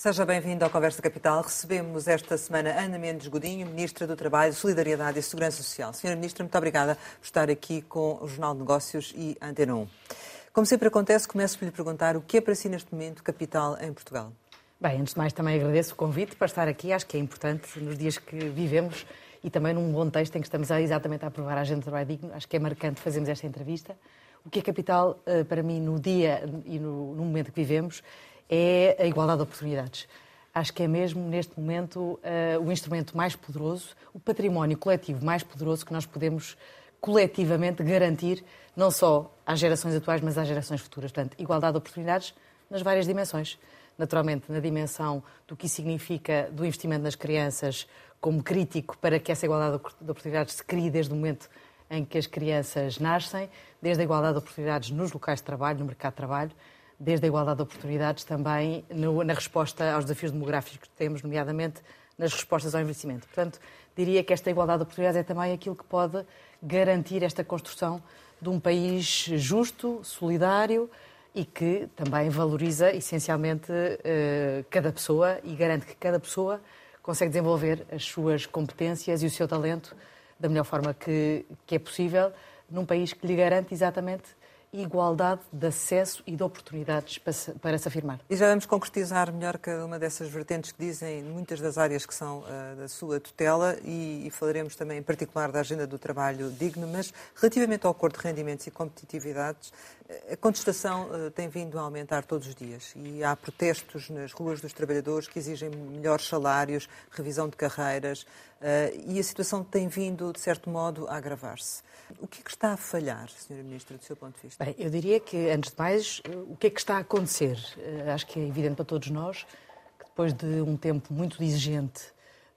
Seja bem-vindo ao Conversa Capital. Recebemos esta semana Ana Mendes Godinho, Ministra do Trabalho, Solidariedade e Segurança Social. Senhora Ministra, muito obrigada por estar aqui com o Jornal de Negócios e Antena 1. Como sempre acontece, começo por lhe perguntar o que é para si neste momento capital em Portugal? Bem, antes de mais também agradeço o convite para estar aqui. Acho que é importante nos dias que vivemos e também num contexto em que estamos a, exatamente a aprovar a Agenda do Trabalho Digno. Acho que é marcante fazermos esta entrevista. O que é capital eh, para mim no dia e no, no momento que vivemos é a igualdade de oportunidades. Acho que é mesmo, neste momento, uh, o instrumento mais poderoso, o património coletivo mais poderoso que nós podemos coletivamente garantir, não só às gerações atuais, mas às gerações futuras. Portanto, igualdade de oportunidades nas várias dimensões. Naturalmente, na dimensão do que significa do investimento nas crianças, como crítico para que essa igualdade de oportunidades se crie desde o momento em que as crianças nascem, desde a igualdade de oportunidades nos locais de trabalho, no mercado de trabalho, desde a igualdade de oportunidades também no, na resposta aos desafios demográficos que temos, nomeadamente nas respostas ao envelhecimento. Portanto, diria que esta igualdade de oportunidades é também aquilo que pode garantir esta construção de um país justo, solidário e que também valoriza essencialmente eh, cada pessoa e garante que cada pessoa consegue desenvolver as suas competências e o seu talento da melhor forma que, que é possível num país que lhe garante exatamente igualdade de acesso e de oportunidades para se, para se afirmar. E já vamos concretizar melhor cada uma dessas vertentes que dizem muitas das áreas que são uh, da sua tutela e, e, falaremos também em particular da agenda do trabalho digno, mas relativamente ao acordo de rendimentos e competitividades, a contestação uh, tem vindo a aumentar todos os dias e há protestos nas ruas dos trabalhadores que exigem melhores salários, revisão de carreiras uh, e a situação tem vindo, de certo modo, a agravar-se. O que é que está a falhar, Sra. Ministra, do seu ponto de vista? Bem, eu diria que, antes de mais, o que é que está a acontecer? Eh, acho que é evidente para todos nós que depois de um tempo muito exigente,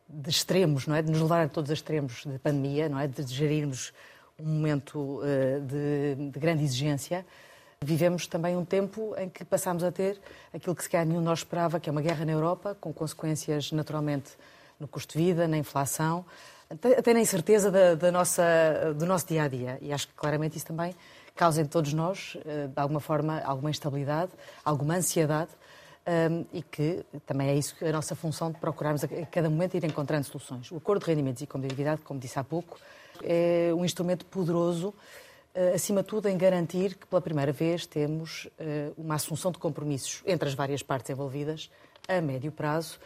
de extremos, não é? De nos levar a todos os extremos de pandemia, não é? De gerirmos um momento uh, de, de, grande exigência, vivemos também um tempo em que passámos a ter aquilo que se calhar nenhum de nós esperava, que é uma guerra na Europa, com consequências naturalmente no custo de vida, na inflação, até na incerteza da, da nossa, do nosso dia a dia. E acho que claramente isso também causa em todos nós, eh, de alguma forma, alguma instabilidade, alguma ansiedade. Ehm, e que também é isso a nossa função de procurarmos a cada momento ir encontrando soluções. O acordo de rendimentos e competitividade, como disse há pouco, é um instrumento poderoso, uh, acima de tudo, em garantir que pela primeira vez temos uh, uma assunção de compromissos entre as várias partes envolvidas a médio prazo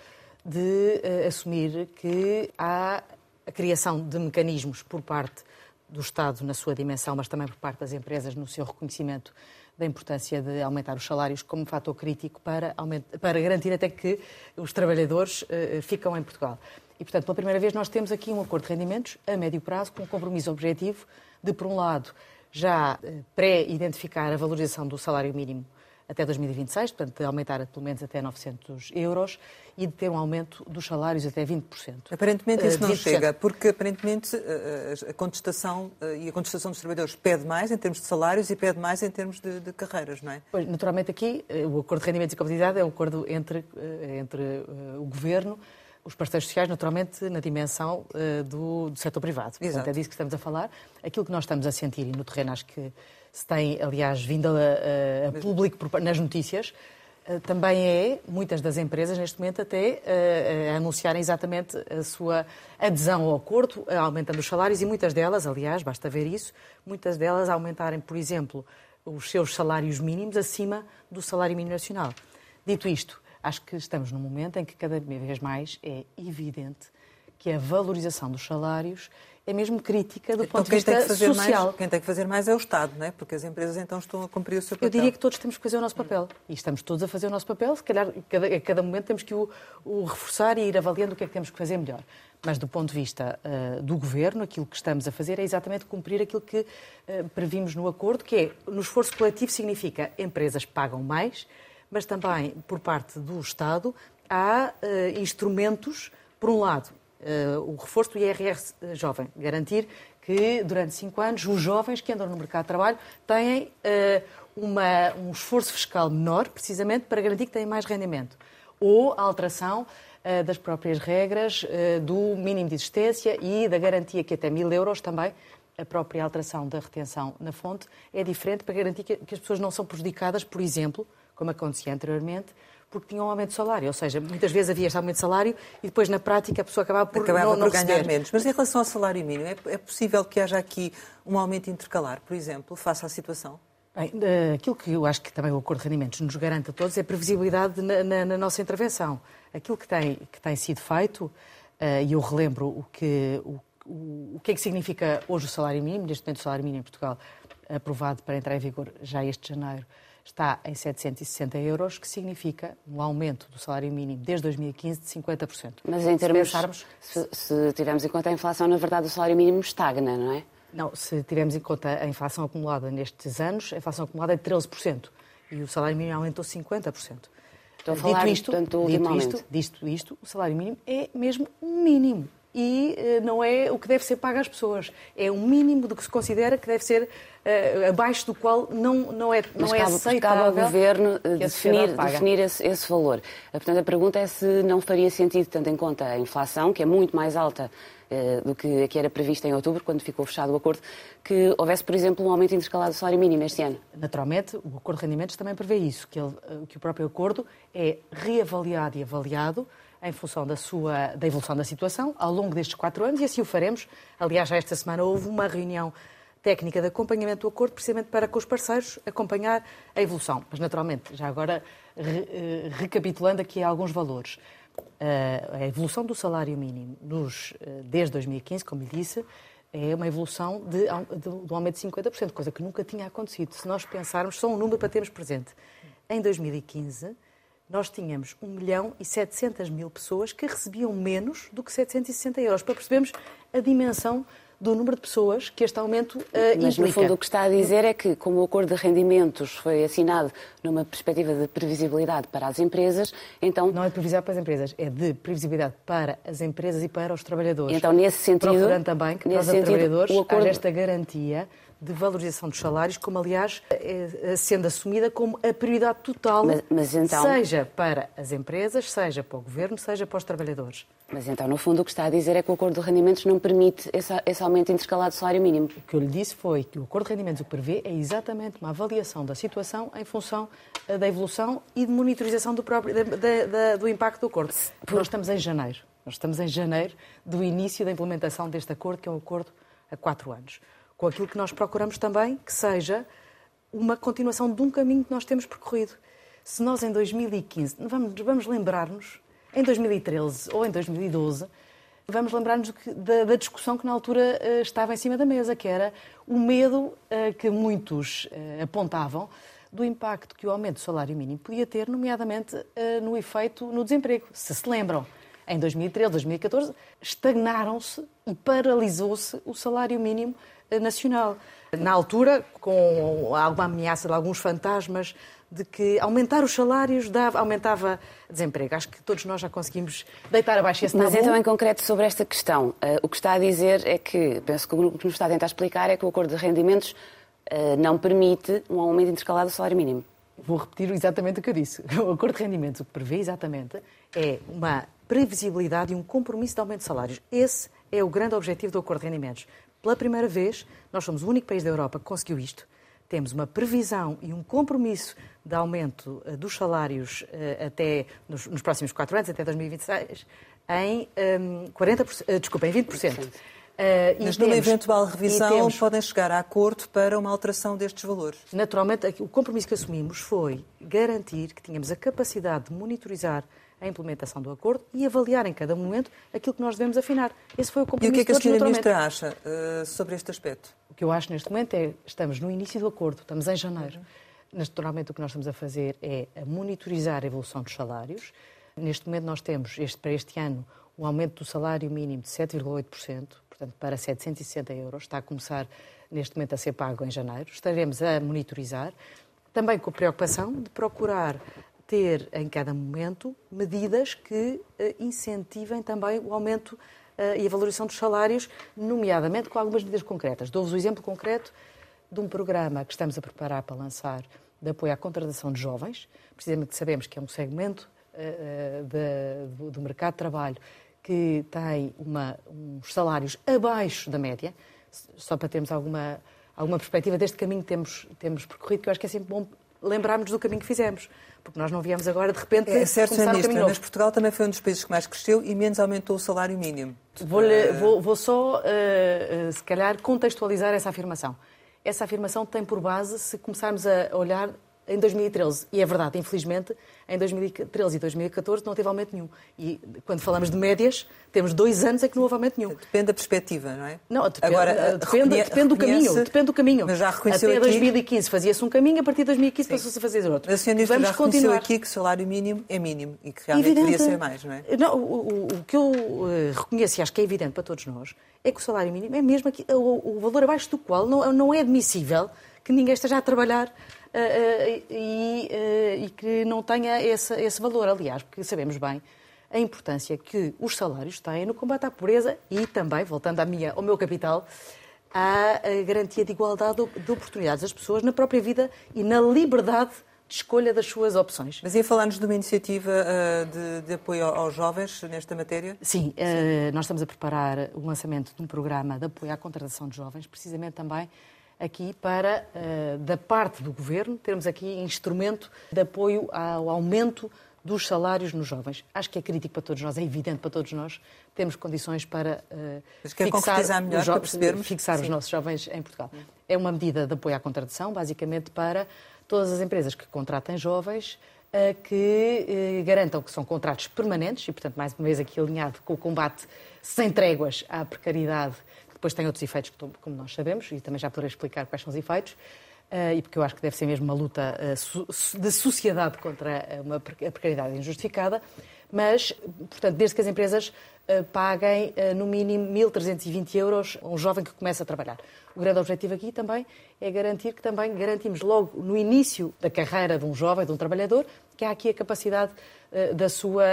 de uh, assumir que há a criação de mecanismos por parte do Estado na sua dimensão, mas também por parte das empresas no seu reconhecimento da importância de aumentar os salários como fator crítico para, para garantir até que os trabalhadores uh, ficam em Portugal. E, portanto, pela primeira vez nós temos aqui um acordo de rendimentos a médio prazo com um compromisso objetivo de, por um lado, já uh, pré-identificar a valorização do salário mínimo até 2026, portanto, de aumentar pelo menos até 900 euros e de ter um aumento dos salários até 20%. Aparentemente isso não 20%. chega, porque aparentemente eh, eh, a contestação eh, e a contestação dos trabalhadores pede mais em termos de salários e pede mais em termos de, de carreiras, não é? Pois, naturalmente aqui o acordo de rendimentos e competitividade é um acordo entre, entre o Governo, os parceiros sociais, naturalmente, na dimensão do, do setor privado. Exato. Portanto, é disso que estamos a falar. Aquilo que nós estamos a sentir, e no terreno acho que se tem, aliás, vindo a, a público nas notícias, eh, também é, muitas das empresas neste momento até uh, a anunciarem exatamente a sua adesão ao acordo, aumentando os salários, e muitas delas, aliás, basta ver isso, muitas delas aumentarem, por exemplo, os seus salários mínimos acima do salário mínimo nacional. Dito isto, acho que estamos num momento em que cada vez mais é evidente que a valorização dos salários é mesmo crítica do então, ponto de vista social. Mais, quem tem que fazer mais é o Estado, não é? Porque as empresas então estão a cumprir o seu papel. Eu diria que todos temos que fazer o nosso papel. E estamos todos a fazer o nosso papel. Se calhar, cada, a cada momento temos que o, o, reforçar e ir avaliando o que é que temos que fazer melhor. Mas do ponto de vista uh, do Governo, aquilo que estamos a fazer é exatamente cumprir aquilo que uh, previmos no acordo, que é, no esforço coletivo significa empresas pagam mais, mas também, por parte do Estado, há uh, instrumentos, por um lado, uh, o reforço do IRR jovem, garantir que durante cinco anos os jovens que andam no mercado de trabalho têm uh, uma, um esforço fiscal menor, precisamente para garantir que têm mais rendimento. Ou a alteração das próprias regras do mínimo de existência e da garantia que até mil euros também a própria alteração da retenção na fonte é diferente para garantir que as pessoas não são prejudicadas, por exemplo, como acontecia anteriormente, porque tinham um aumento de salário. Ou seja, muitas vezes havia este aumento de salário e depois, na prática, a pessoa acabava por acabava não, por não ganhar receber. menos. Mas em relação ao salário mínimo, é, é possível que haja aqui um aumento intercalar, por exemplo, face à situação? Bem, eh, aquilo que eu acho que também o Acordo de Rendimentos nos garante a todos é previsibilidade na, na, na nossa intervenção. Aquilo que tem, que tem sido feito, eh, e eu relembro o que, o, o, o que é que significa hoje o salário mínimo, neste momento o salário mínimo em Portugal, aprovado para entrar em vigor já este janeiro, está em 760 euros, que significa um aumento do salário mínimo desde 2015 de 50%. Mas em termos, se, se tivermos em conta a inflação, na verdade o salário mínimo estagna, não é? Não, se tivermos em conta a inflação acumulada nestes anos, a inflação acumulada é de 13%. E o salário mínimo aumentou 50%. Estou a falar, dito isto, portanto, dito isto, dito isto, o salário mínimo é mesmo mínimo. E uh, não é o que deve ser pago às pessoas. É o mínimo do que se considera que deve ser uh, abaixo do qual não, não é, não Mas é cabe, aceitável. Cabe ao Governo a definir, definir esse, esse valor. Portanto, a pergunta é se não faria sentido, tendo em conta a inflação, que é muito mais alta eh, do que a que era prevista em outubro, quando ficou fechado o acordo, que houvesse, por exemplo, um aumento intercalado do salário mínimo este ano. Naturalmente, o Acordo de Rendimentos também prevê isso, que, ele, eh, que o próprio acordo é reavaliado e avaliado em função da, sua, da evolução da situação ao longo destes quatro anos e assim o faremos. Aliás, já esta semana houve uma reunião técnica de acompanhamento do acordo, precisamente para com os parceiros acompanhar a evolução. Mas, naturalmente, já agora re, eh, recapitulando aqui alguns valores. A evolução do salário mínimo eh, desde 2015, como lhe disse, é uma evolução de, de um aumento de 50%, coisa que nunca tinha acontecido. Se nós pensarmos, só um número para termos presente. Em 2015, nós tínhamos 1 milhão e 700 mil pessoas que recebiam menos do que 760 euros, para percebermos a dimensão do número de pessoas que este aumento uh, Mas, implica. no fundo, o que está a dizer é que, como o acordo de rendimentos foi assinado numa perspectiva de previsibilidade para as empresas, então... Não é de previsibilidade para as empresas, é de previsibilidade para as empresas e para os trabalhadores. Então, nesse sentido... Procurando também que para os sentido, trabalhadores o acordo... haja esta garantia de valorização dos salários, como aliás é sendo assumida como a prioridade total, mas, mas então... seja para as empresas, seja para o governo, seja para os trabalhadores. Mas então, no fundo, o que está a dizer é que o acordo de rendimentos não permite esse, esse aumento intercalado do salário mínimo. O que eu lhe disse foi que o acordo de rendimentos o prevê é exatamente uma avaliação da situação em função eh, da evolução e de monitorização do, próprio, da, da, do impacto do acordo. Nós estamos em janeiro. Nós estamos em janeiro do início da implementação deste acordo, que é um acordo a quatro anos com aquilo que nós procuramos também que seja uma continuação de um caminho que nós temos percorrido. Se nós em 2015, vamos, vamos lembrar-nos, em 2013 ou em 2012, vamos lembrar-nos da, da, discussão que na altura uh, estava em cima da mesa, que era o medo uh, que muitos uh, apontavam do impacto que o aumento do salário mínimo podia ter, nomeadamente no efeito no desemprego. Se se lembram, em 2013, 2014, estagnaram-se e paralisou-se o salário mínimo nacional. Na altura, com alguma ameaça de alguns fantasmas de que aumentar os salários dava, aumentava desemprego. Acho que todos nós já conseguimos deitar abaixo esse tabu. Mas então, em concreto, sobre esta questão, uh, o que está a dizer é que, penso que o que nos está a tentar explicar é que o acordo de rendimentos uh, não permite um aumento intercalado do salário mínimo. Vou repetir exatamente o que eu disse. O acordo de rendimentos o que prevê exatamente é uma previsibilidade e um compromisso de aumento de salários. Esse é o grande objetivo do acordo de rendimentos. Pela primeira vez, nós somos o único país da Europa que conseguiu isto. Temos uma previsão e um compromisso de aumento uh, dos salários uh, até nos, nos, próximos quatro anos, até 2026, em um, 40%, uh, desculpa, em 20%. Uh, Mas numa eventual revisão temos, podem chegar a acordo para uma alteração destes valores? Naturalmente, o compromisso que assumimos foi garantir que tínhamos a capacidade de monitorizar a implementação do acordo e avaliar em cada momento aquilo que nós devemos afinar. Esse foi o compromisso E o que é que a Sra. Ministra acha uh, sobre este aspecto? O que eu acho neste momento é estamos no início do acordo, estamos em janeiro. Uhum. Naturalmente, o que nós estamos a fazer é a monitorizar a evolução dos salários. Neste momento, nós temos, este, para este ano, um aumento do salário mínimo de 7,8%, portanto, para 760 euros. Está a começar, neste momento, a ser pago em janeiro. Estaremos a monitorizar, também com a preocupação de procurar ter em cada momento medidas que uh, incentivem também o aumento uh, e a valorização dos salários, nomeadamente com algumas medidas concretas. Dou-vos o um exemplo concreto de um programa que estamos a preparar para lançar de apoio à contratação de jovens, precisamente sabemos que é um segmento uh, de, do, mercado de trabalho que tem uma, uns salários abaixo da média, só para termos alguma, alguma perspectiva deste caminho que temos, temos percorrido, que eu acho que é sempre bom lembrarmos do caminho que fizemos. Porque nós não viemos agora, de repente, é certo, começar Ministra, caminho mas Portugal também foi um dos países que mais cresceu e menos aumentou o salário mínimo. Vou, uh... vou, vou só, uh, uh, se calhar, contextualizar essa afirmação. Essa afirmação tem por base, se começarmos a olhar em 2013. E é verdade, infelizmente, em 2013 e 2014 não teve aumento nenhum. E quando falamos de médias, temos dois anos em que não houve aumento nenhum. Depende da perspectiva, não é? Não, depende, Agora, eh, depende, depende do caminho. Depende do caminho. Mas já reconheceu Até aqui... 2015 fazia-se um caminho, a partir de 2015 passou-se a fazer outro. Mas a senhora Vamos já reconheceu continuar. aqui que o salário mínimo é mínimo e que realmente evidente. deveria ser mais, não é? Não, o, o, que eu uh, reconheço e acho que é evidente para todos nós é que o salário mínimo é mesmo aqui, o, o valor abaixo do qual não, não é admissível que ninguém esteja a trabalhar e, uh, e, que não tenha esse, esse valor. Aliás, porque sabemos bem a importância que os salários têm no combate à pobreza e também, voltando à minha, ao meu capital, à garantia de igualdade de oportunidades das pessoas na própria vida e na liberdade de escolha das suas opções. Mas ia falar-nos de uma iniciativa uh, de, de, apoio aos jovens nesta matéria? Sim, uh, nós estamos a preparar o lançamento de um programa de apoio à contratação de jovens, precisamente também aqui para, uh, da parte do Governo, termos aqui instrumento de apoio ao aumento dos salários nos jovens. Acho que é crítico para todos nós, é evidente para todos nós, temos condições para uh, fixar, melhor, para percebermos? fixar os nossos jovens em Portugal. É uma medida de apoio à contratação, basicamente para todas as empresas que contratem jovens, uh, que uh, garantam que são contratos permanentes, e portanto, mais uma vez aqui alinhado com o combate sem tréguas à precariedade depois tem outros efeitos, como nós sabemos, e também já poderei explicar quais são os efeitos. Uh, e porque eu acho que deve ser mesmo uma luta uh, de sociedade contra uma, a precariedade injustificada, mas, portanto, desde que as empresas paguem no mínimo 1.320 euros a um jovem que começa a trabalhar. O grande objetivo aqui também é garantir que também garantimos logo no início da carreira de um jovem, de um trabalhador, que há aqui a capacidade da sua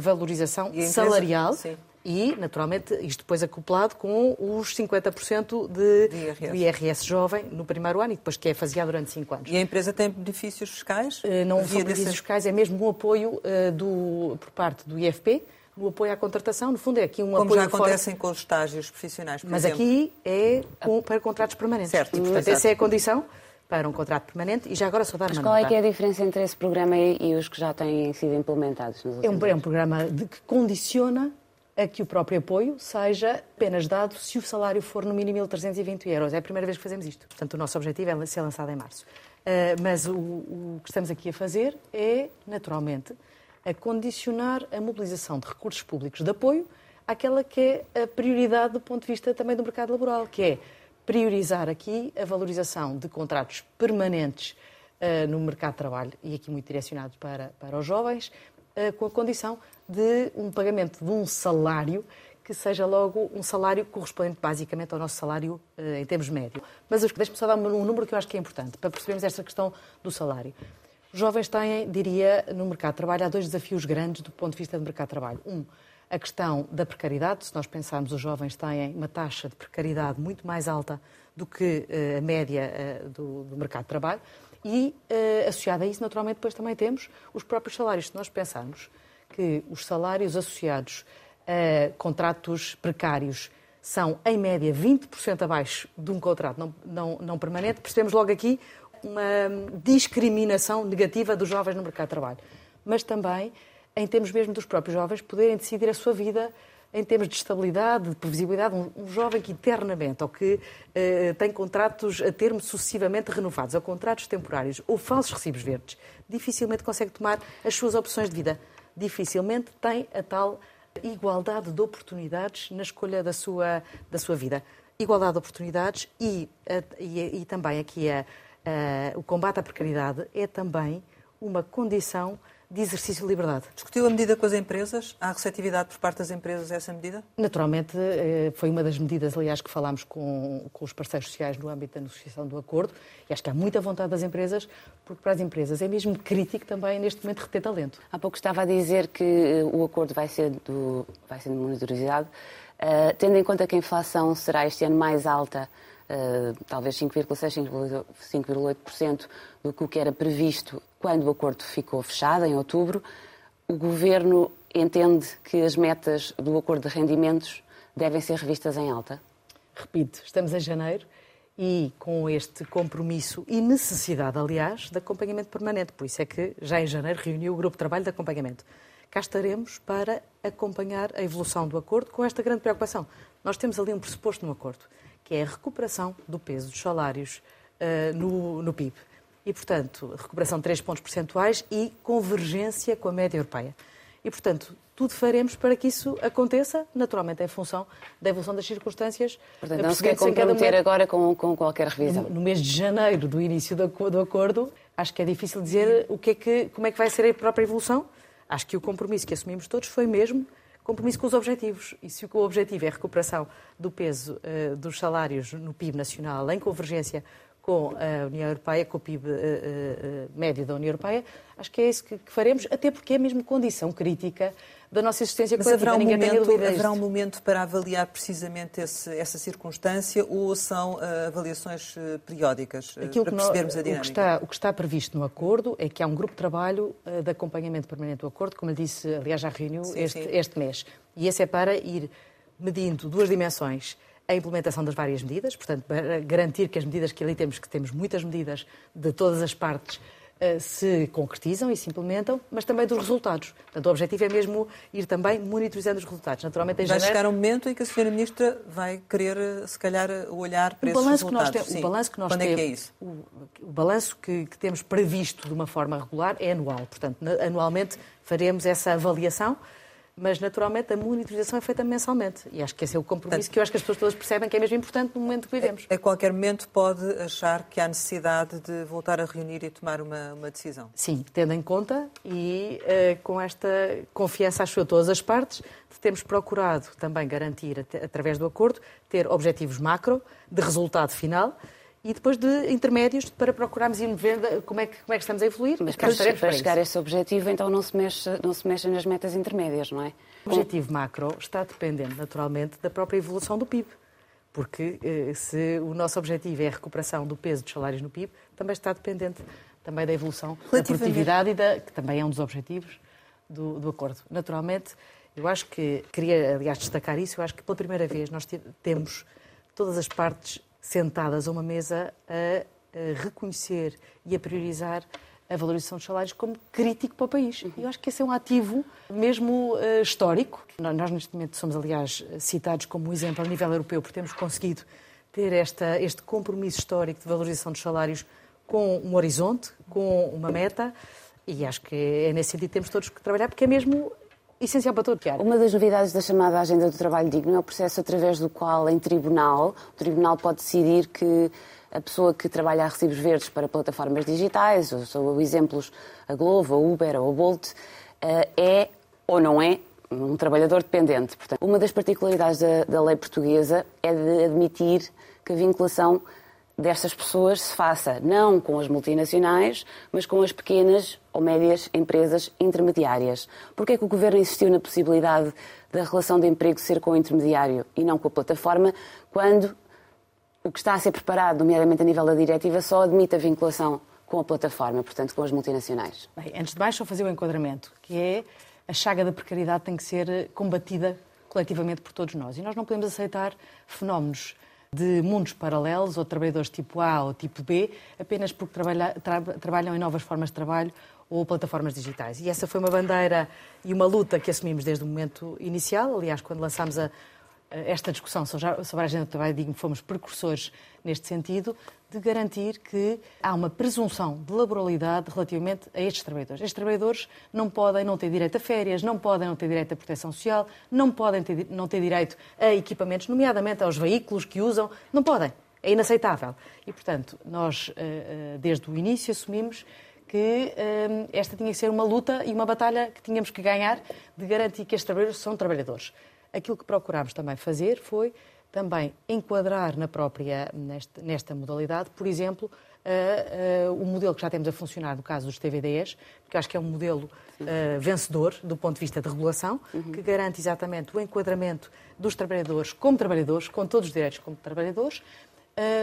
valorização empresa, salarial. Sim e, naturalmente, isto depois acoplado com os 50% de, de IRS. IRS. jovem no primeiro ano e depois que é faseado durante 5 anos. E a empresa tem benefícios fiscais? Uh, não são benefícios desse... fiscais, é mesmo um apoio uh, do, por parte do IFP, no apoio à contratação. No fundo, é aqui um Como apoio. Como já acontecem com os estágios profissionais, por Mas exemplo. aqui é com, para contratos permanentes. Certo, e, portanto, essa é a condição para um contrato permanente e já agora só dar Mas qual é que é a diferença entre esse programa e, os que já têm sido implementados? é, um, é um programa de, que condiciona a que o próprio apoio seja apenas dado se o salário for no mínimo 1.320 euros. É a primeira vez que fazemos isto. Portanto, o nosso objetivo é ser lançado em março. Uh, mas o, o, que estamos aqui a fazer é, naturalmente, a condicionar a mobilização de recursos públicos de apoio àquela que é a prioridade do ponto de vista também do mercado laboral, que é priorizar aqui a valorização de contratos permanentes uh, no mercado de trabalho, e aqui muito direcionado para, para os jovens, uh, com a condição de um pagamento de um salário que seja logo um salário correspondente basicamente ao nosso salário uh, em termos médio. Mas deixe-me só dar um número que eu acho que é importante para percebermos esta questão do salário. Os jovens têm, diria, no mercado de trabalho, há dois desafios grandes do ponto de vista do mercado de trabalho. Um, a questão da precariedade. Se nós pensarmos, os jovens têm uma taxa de precariedade muito mais alta do que uh, a média uh, do, do, mercado de trabalho. E, associado a isso, naturalmente, depois também temos os próprios salários. Se nós pensarmos que os salários associados a contratos precários são, em média, 20% abaixo de um contrato não, não, não permanente, percebemos logo aqui uma discriminação negativa dos jovens no mercado de trabalho. Mas também, em termos mesmo dos próprios jovens, poderem decidir a sua vida em termos de estabilidade, de previsibilidade, um, um jovem que eternamente ou que uh, tem contratos a termo sucessivamente renovados, ou contratos temporários, ou falsos recibos verdes, dificilmente consegue tomar as suas opções de vida dificilmente tem a tal igualdade de oportunidades na escolha da sua, da sua vida. Igualdade de oportunidades e, e, e também aqui a, a, o combate à precariedade é também uma condição de exercício de liberdade. Discutiu a medida com as empresas? Há receptividade por parte das empresas a essa medida? Naturalmente, eh, foi uma das medidas, aliás, que falámos com, com os parceiros sociais no âmbito da negociação do acordo e acho que há muita vontade das empresas, porque para as empresas é mesmo crítico também, neste momento, reter talento. Há pouco estava a dizer que eh, o acordo vai ser, do, vai ser monitorizado. Uh, tendo em conta que a inflação será este ano mais alta Uh, talvez 5,6%, 5,8% do que o que era previsto quando o acordo ficou fechado, em outubro. O Governo entende que as metas do acordo de rendimentos devem ser revistas em alta? Repito, estamos em janeiro e com este compromisso e necessidade, aliás, de acompanhamento permanente. Por isso é que já em janeiro reuniu o grupo de trabalho de acompanhamento. Cá estaremos para acompanhar a evolução do acordo com esta grande preocupação. Nós temos ali um pressuposto no acordo, que é a recuperação do peso dos salários uh, no, no PIB. E, portanto, recuperação de 3 pontos percentuais e convergência com a média europeia. E, portanto, tudo faremos para que isso aconteça, naturalmente em função da evolução das circunstâncias. Portanto, não se quer comprometer agora com, com, qualquer revisão. No, no, mês de janeiro, do início do, do, acordo, acho que é difícil dizer o que é que, como é que vai ser a própria evolução. Acho que o compromisso que assumimos todos foi mesmo compromisso com os objetivos. E se o objetivo é a recuperação do peso uh, dos salários no PIB nacional em convergência com a União Europeia, com o PIB uh, uh, médio da União Europeia, acho que é isso que, que faremos, até porque é mesmo condição crítica da nossa existência Mas haverá um, momento, haverá um momento para avaliar precisamente esse, essa circunstância ou são uh, avaliações periódicas uh, para percebermos nós, a dinâmica? O que, está, o que, está, previsto no acordo é que há um grupo de trabalho de acompanhamento permanente do acordo, como eu disse, aliás, já reuniu sim, este, sim. este mês. E esse é para ir medindo duas dimensões a implementação das várias medidas, portanto, para garantir que as medidas que ali temos, que temos muitas medidas de todas as partes, eh, se concretizam e se implementam, mas também dos resultados. Portanto, o objetivo é mesmo ir também monitorizando os resultados. Naturalmente, em vai janeiro... chegar um momento em que a Sra. Ministra vai querer, eh, se calhar, olhar para o esses resultados. Que nós tem... O balanço que nós Quando temos... é que é isso? O, o balanço que, que temos previsto de uma forma regular é anual. Portanto, anualmente faremos essa avaliação mas naturalmente a monitorização é feita mensalmente. E acho que esse é o compromisso que eu acho que as pessoas todas percebem que é mesmo importante no momento que vivemos. A, a qualquer momento pode achar que há necessidade de voltar a reunir e tomar uma, uma decisão? Sim, tendo em conta e uh, com esta confiança, acho eu, todas as partes, temos procurado também garantir, através do acordo, ter objetivos macro de resultado final e depois de intermédios para procurarmos ir vendo como é que, como é que estamos a evoluir. Mas para, para, para chegar a esse objetivo, então não se, mexe, não se mexe nas metas intermédias, não é? O objetivo macro está dependendo, naturalmente, da própria evolução do PIB. Porque eh, se o nosso objetivo é a recuperação do peso dos salários no PIB, também está dependente também da evolução da produtividade e da, que também é um dos objetivos do, do acordo. Naturalmente, eu acho que, queria aliás destacar isso, eu acho que pela primeira vez nós temos todas as partes sentadas a uma mesa a, a reconhecer e a priorizar a valorização dos salários como crítico para o país. E eu acho que esse é um ativo mesmo uh, histórico. Nós, neste momento, somos, aliás, citados como exemplo a nível europeu por termos conseguido ter esta, este compromisso histórico de valorização dos salários com um horizonte, com uma meta, e acho que é nesse sentido que temos todos que trabalhar, porque é mesmo essencial para todo o Uma das novidades da chamada Agenda do Trabalho Digno é o processo através do qual, em tribunal, o tribunal pode decidir que a pessoa que trabalha a recibos verdes para plataformas digitais, ou são exemplos a Glovo, a Uber ou a Bolt, eh, é ou não é um trabalhador dependente. Portanto, uma das particularidades da, da lei portuguesa é de admitir que a vinculação destas pessoas se faça não com as multinacionais, mas com as pequenas ou médias empresas intermediárias. Por que é que o Governo insistiu na possibilidade da relação de emprego ser com o intermediário e não com a plataforma, quando o que está a ser preparado, nomeadamente a nível da diretiva, só admite a vinculação com a plataforma, portanto com as multinacionais? Bem, antes de mais, só fazer o um enquadramento, que é a chaga da precariedade tem que ser combatida coletivamente por todos nós. E nós não podemos aceitar fenómenos de mundos paralelos, ou trabalhadores tipo A ou tipo B, apenas porque trabalha, tra, trabalham em novas formas de trabalho ou plataformas digitais. E essa foi uma bandeira e uma luta que assumimos desde o momento inicial. Aliás, quando lançámos a, esta discussão sobre a agenda do trabalho digno, fomos precursores neste sentido, de garantir que há uma presunção de laboralidade relativamente a estes trabalhadores. Estes trabalhadores não podem não ter direito a férias, não podem não ter direito à proteção social, não podem ter, não ter direito a equipamentos, nomeadamente aos veículos que usam, não podem. É inaceitável. E, portanto, nós, eh, eh, desde o início, assumimos que eh, esta tinha que ser uma luta e uma batalha que tínhamos que ganhar de garantir que estes trabalhadores são trabalhadores. Aquilo que procurámos também fazer foi também enquadrar na própria, nesta, nesta modalidade, por exemplo, uh, uh, o modelo que já temos a funcionar no caso dos TVDs, que acho que é um modelo uh, vencedor do ponto de vista de regulação, uhum. que garante exatamente o enquadramento dos trabalhadores como trabalhadores, com todos os direitos como trabalhadores,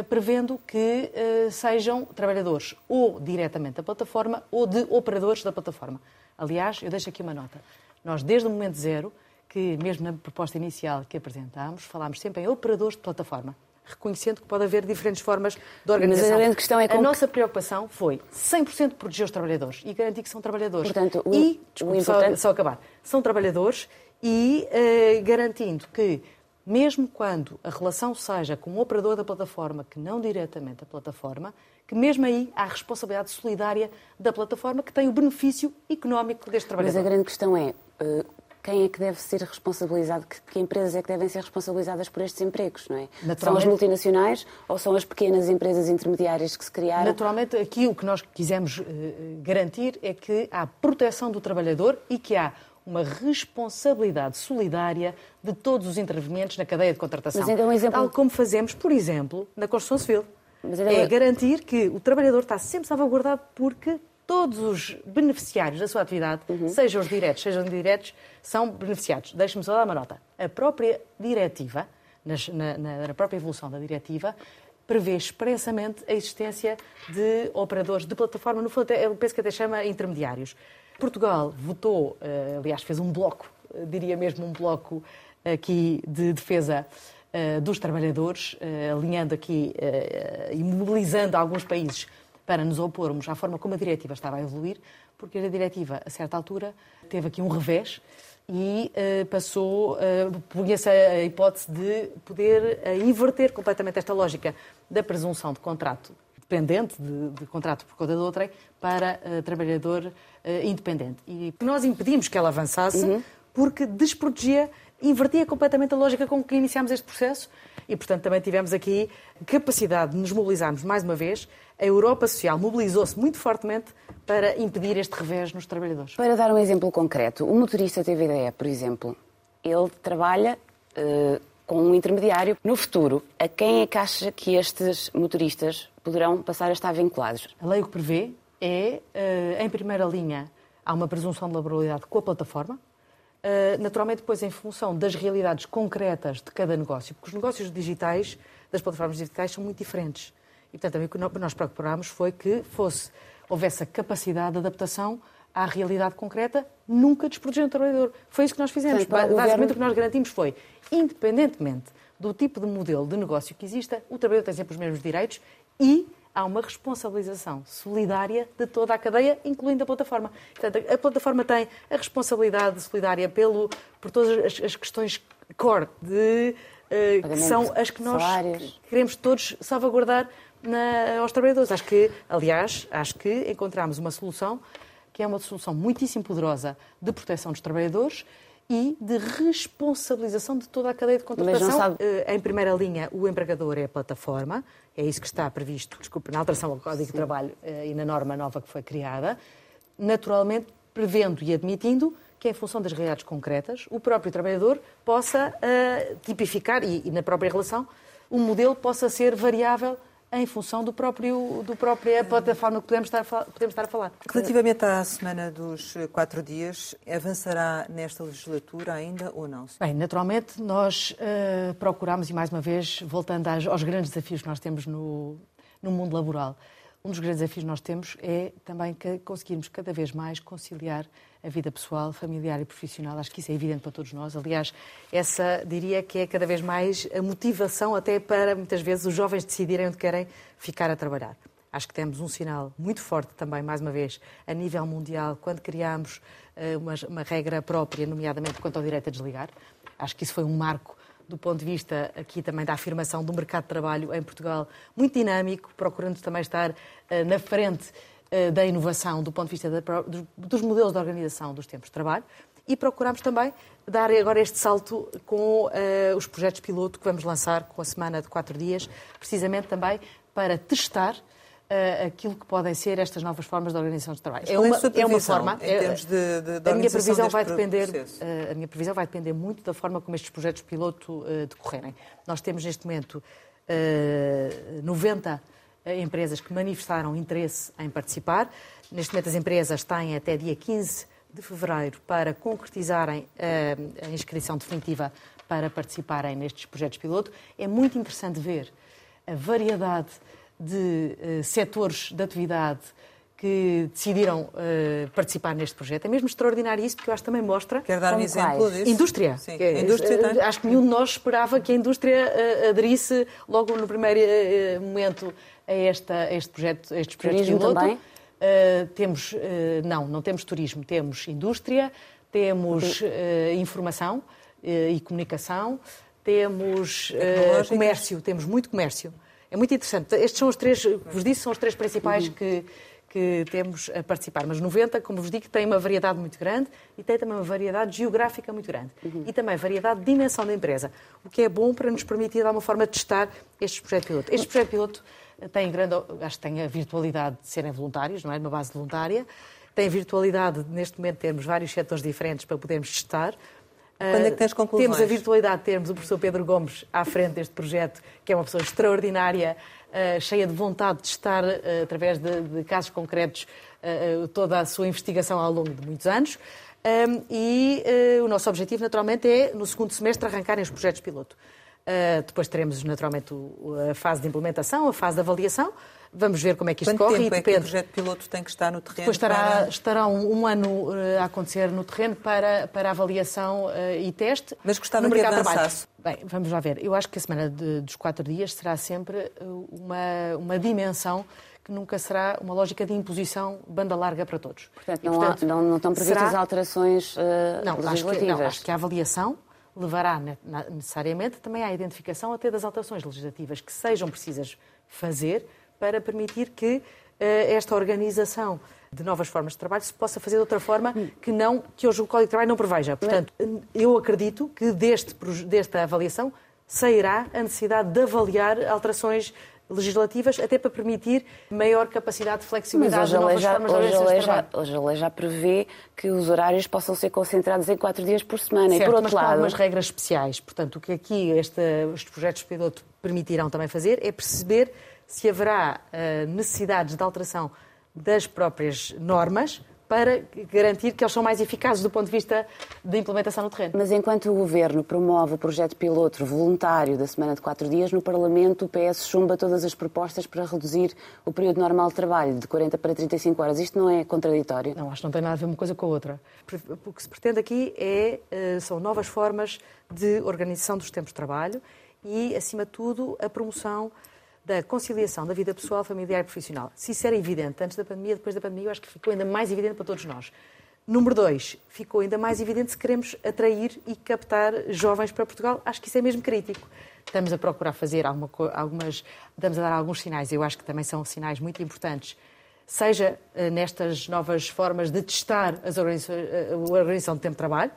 prevendo que sejam trabalhadores ou diretamente da plataforma ou de operadores da plataforma. Aliás, eu deixo aqui uma nota. Nós, desde o momento zero, que, mesmo na proposta inicial que apresentámos, falámos sempre em operadores de plataforma. reconhecendo que pode haver diferentes formas de organização. Mas a grande questão é. A nossa preocupação foi 100% proteger os trabalhadores e garantir que são trabalhadores. Portanto, o, e, desculpe, o importante... só, só acabar, são trabalhadores e uh, garantindo que mesmo quando a relação seja com o operador da plataforma, que não diretamente a plataforma, que mesmo aí há a responsabilidade solidária da plataforma que tem o benefício económico deste trabalhador. Mas a grande questão é, eh, quem é que deve ser responsabilizado, que, que, empresas é que devem ser responsabilizadas por estes empregos, não é? São as multinacionais ou são as pequenas empresas intermediárias que se criaram? Naturalmente, aqui o que nós quisemos uh, garantir é que há proteção do trabalhador e que há uma responsabilidade solidária de todos os intervenientes na cadeia de contratação. Mas então, um exemplo... Tal como fazemos, por exemplo, na construção civil. Então... É garantir que o trabalhador está sempre salvaguardado porque todos os beneficiários da sua atividade, uhum. sejam os diretos, sejam os indiretos, são beneficiados. Deixe-me só dar uma nota. A própria diretiva, na, na, na própria evolução da diretiva, prevê expressamente a existência de operadores de plataforma, no fundo, eu penso que até chama intermediários. Portugal votou, eh, aliás, fez um bloco, eh, diria mesmo um bloco aqui de defesa eh, dos trabalhadores, alinhando aqui e mobilizando alguns países para nos opormos à forma como a diretiva estava a evoluir, porque a diretiva, a certa altura, teve aqui um revés e uh, passou, uh, punha-se a hipótese de poder uh, inverter completamente esta lógica da presunção de contrato dependente de, de contrato por conta de outrem para uh, trabalhador independente. E nós impedimos que ela avançasse uhum. porque desprotegia, invertia completamente a lógica com que iniciámos este processo e, portanto, também tivemos aqui capacidade de nos mobilizarmos mais uma vez. A Europa Social mobilizou-se muito fortemente para impedir este revés nos trabalhadores. Para dar um exemplo concreto, o motorista TVDE, por exemplo, ele trabalha uh, com um intermediário. No futuro, a quem é que acha que estes motoristas poderão passar a estar vinculados? A lei o que prevê é, eh, em primeira linha, há uma presunção de laboralidade com a plataforma, naturalmente depois em função das realidades concretas de cada negócio, porque os negócios digitais das plataformas digitais são muito diferentes. E, portanto, também o que nós procurámos foi que fosse, houvesse a capacidade de adaptação à realidade concreta, nunca desprotegendo o trabalhador. Foi isso que nós fizemos. Basicamente, governo... o que nós garantimos foi, independentemente do tipo de modelo de negócio que exista, o trabalhador tem sempre os mesmos direitos e há uma responsabilização solidária de toda a cadeia, incluindo a plataforma. Portanto, a plataforma tem a responsabilidade solidária pelo, por todas as, as questões core, de, uh, que são as que nós salários. queremos todos salvaguardar na, aos trabalhadores. Acho que, aliás, acho que encontramos uma solução que é uma solução muitíssimo poderosa de proteção dos trabalhadores e de responsabilização de toda a cadeia de contratação. Sabe... Eh, em primeira linha, o empregador é a plataforma, é isso que está previsto, desculpe, na alteração ao Código Sim. de Trabalho eh, e na norma nova que foi criada, naturalmente prevendo e admitindo que, em função das realidades concretas, o próprio trabalhador possa uh, tipificar, e, e na própria relação, o modelo possa ser variável em função do próprio, do própria plataforma que podemos estar, podemos estar a falar. Relativamente à semana dos quatro dias, avançará nesta legislatura ainda ou não? Bem, naturalmente nós uh, procuramos, e mais uma vez, voltando aos grandes desafios que nós temos no, no mundo laboral, um dos grandes desafios que nós temos é também que conseguirmos cada vez mais conciliar a vida pessoal, familiar e profissional. Acho que isso é evidente para todos nós. Aliás, essa diria que é cada vez mais a motivação até para muitas vezes os jovens decidirem onde querem ficar a trabalhar. Acho que temos um sinal muito forte também, mais uma vez, a nível mundial, quando criámos uh, uma, uma regra própria, nomeadamente quanto ao direito a desligar. Acho que isso foi um marco do ponto de vista aqui também da afirmação do mercado de trabalho em Portugal, muito dinâmico, procurando também estar uh, na frente da inovação do ponto de vista da, dos modelos de organização dos tempos de trabalho e procuramos também dar agora este salto com uh, os projetos piloto que vamos lançar com a semana de quatro dias, precisamente também para testar uh, aquilo que podem ser estas novas formas de organização de trabalho. É uma, é uma forma. Em é, termos de, de, de a minha previsão vai depender. Uh, a minha previsão vai depender muito da forma como estes projetos piloto decorrerem. Nós temos neste momento 90 empresas que manifestaram interesse em participar. Neste momento as empresas têm até dia 15 de fevereiro para concretizarem a inscrição definitiva para participarem nestes projetos piloto. É muito interessante ver a variedade de uh, setores de atividade que decidiram uh, participar neste projeto. É mesmo extraordinário isso, porque eu acho que também mostra... Quer dar um exemplo disso? Indústria. Sim, é, indústria uh. Acho que nenhum de nós esperava que a indústria aderisse logo no primeiro momento a, esta, a este projeto, a estes projetos Turismo piloto. também? temos, não, não temos turismo, temos indústria, temos informação e comunicação, temos comércio, temos muito comércio. É muito interessante. Estes são os três, vos disse, são os três principais uhum. que, que temos a participar. Mas 90, como vos digo, tem uma variedade muito grande e tem também uma variedade geográfica muito grande. Uhum. E também variedade de dimensão da empresa, o que é bom para nos permitir, de alguma forma, testar estes projetos piloto. Este projeto piloto tem grande, acho que tem a virtualidade de serem voluntários, não é? Numa base voluntária. Tem a virtualidade, neste momento, de termos vários setores diferentes para podermos testar. Quando é que tens conclusões? Temos a virtualidade de termos o professor Pedro Gomes à frente deste projeto, que é uma pessoa extraordinária, uh, cheia de vontade de estar, uh, através de, de, casos concretos, toda a sua investigação ao longo de muitos anos. Um, e o nosso objetivo, naturalmente, é, no segundo semestre, arrancarem os projetos piloto. Depois teremos, naturalmente, a fase de implementação, a fase de avaliação, Vamos ver como é que isto Quanto corre. Tempo e depende. É que o projeto piloto tem que estar no terreno? Depois estará, para... estará um, um, ano uh, a acontecer no terreno para, para avaliação uh, e teste. Mas gostava no que avançasse. Bem, vamos lá ver. Eu acho que a semana de, dos quatro dias será sempre uma, uma dimensão que nunca será uma lógica de imposição banda larga para todos. Portanto, não, e, portanto, há, não, não estão previstas será... alterações uh, não, legislativas? Acho que, não, acho que a avaliação levará necessariamente também à identificação até das alterações legislativas que sejam precisas fazer para permitir que eh, esta organização de novas formas de trabalho se possa fazer de outra forma que não que hoje o Código de Trabalho não preveja. Portanto, eu acredito que deste, desta avaliação sairá a necessidade de avaliar alterações legislativas, até para permitir maior capacidade de flexibilidade Mas hoje de novas formas hoje de a, lei já, hoje a lei já prevê que os horários possam ser concentrados em quatro dias por semana. Certo, e por outro mas lado... com algumas regras especiais. Portanto, o que aqui este, estes projetos de piloto permitirão também fazer é perceber se haverá uh, necessidades de alteração das próprias normas para garantir que eles são mais eficazes do ponto de vista de implementação no terreno. Mas enquanto o Governo promove o projeto piloto voluntário da semana de quatro dias, no Parlamento o PS chumba todas as propostas para reduzir o período normal de trabalho de 40 para 35 horas. Isto não é contraditório? Não, acho que não tem nada a ver uma coisa com a outra. O que se pretende aqui é, eh, são novas formas de organização dos tempos de trabalho e, acima de tudo, a promoção da conciliação da vida pessoal, familiar e profissional. Se isso era evidente antes da pandemia, depois da pandemia, eu acho que ficou ainda mais evidente para todos nós. Número dois, ficou ainda mais evidente se queremos atrair e captar jovens para Portugal. Acho que isso é mesmo crítico. Estamos a procurar fazer alguma, algumas, estamos a dar alguns sinais, eu acho que também são sinais muito importantes, seja eh, nestas novas formas de testar as organizações, eh, a organização de tempo de trabalho,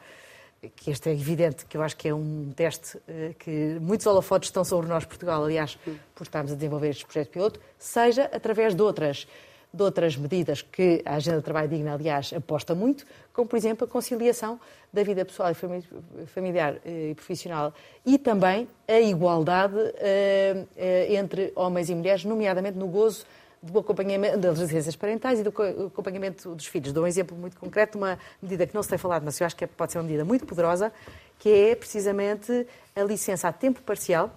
que este é evidente, que eu acho que é um teste uh, que muitos holofotes estão sobre nós, Portugal, aliás, por estarmos a desenvolver este projeto piloto, seja através de outras, de outras medidas que a Agenda de Trabalho Digna, aliás, aposta muito, como, por exemplo, a conciliação da vida pessoal e familiar eh, e profissional e também a igualdade uh, entre homens e mulheres, nomeadamente no gozo do acompanhamento das licenças parentais e do acompanhamento dos filhos. Dou um exemplo muito concreto, uma medida que não se tem falado, mas eu acho que pode ser uma medida muito poderosa, que é precisamente a licença a tempo parcial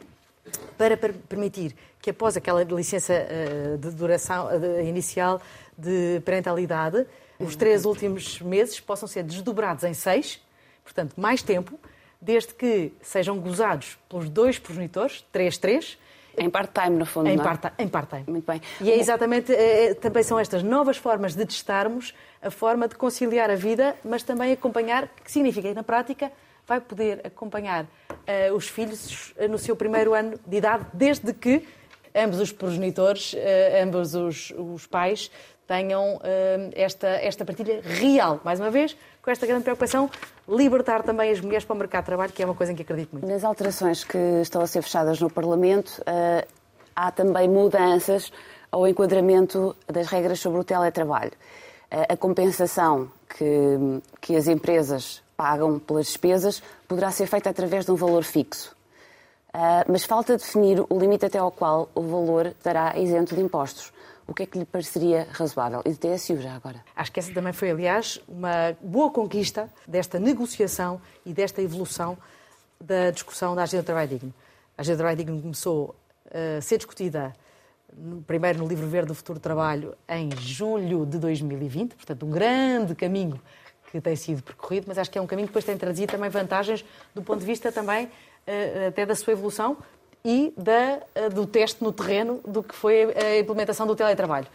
para permitir que após aquela licença eh, de duração inicial de parentalidade, os três últimos meses possam ser desdobrados em seis, portanto, mais tempo, desde que sejam gozados pelos dois progenitores, três, três, em part-time, no fundo, em é? Part part-time. Muito bem. E é exatamente, é, também são estas novas formas de testarmos a forma de conciliar a vida, mas também acompanhar, que significa, na prática, vai poder acompanhar uh, os filhos no seu primeiro ano de idade, desde que ambos os progenitores, ambos os, os pais, tenham esta, esta partilha real. Mais uma vez, com esta grande preocupação, libertar também as mulheres para o mercado de trabalho, que é uma coisa em que acredito muito. Nas alterações que estão a ser fechadas no Parlamento, uh, há também mudanças ao enquadramento das regras sobre o teletrabalho. Uh, a compensação que, que as empresas pagam pelas despesas poderá ser feita através de um valor fixo. Uh, mas falta definir o limite até ao qual o valor estará isento de impostos o que é que lhe pareceria razoável? E de TSU já agora? Acho que essa também foi, aliás, uma boa conquista desta negociação e desta evolução da discussão da Agenda do Trabalho Digno. A Agenda do Trabalho Digno começou a ser discutida primeiro no Livro Verde do Futuro Trabalho em julho de 2020, portanto, um grande caminho que tem sido percorrido, mas acho que é um caminho que depois tem trazido também vantagens do ponto de vista também até da sua evolução e da, eh, do teste no terreno do que foi a implementação do teletrabalho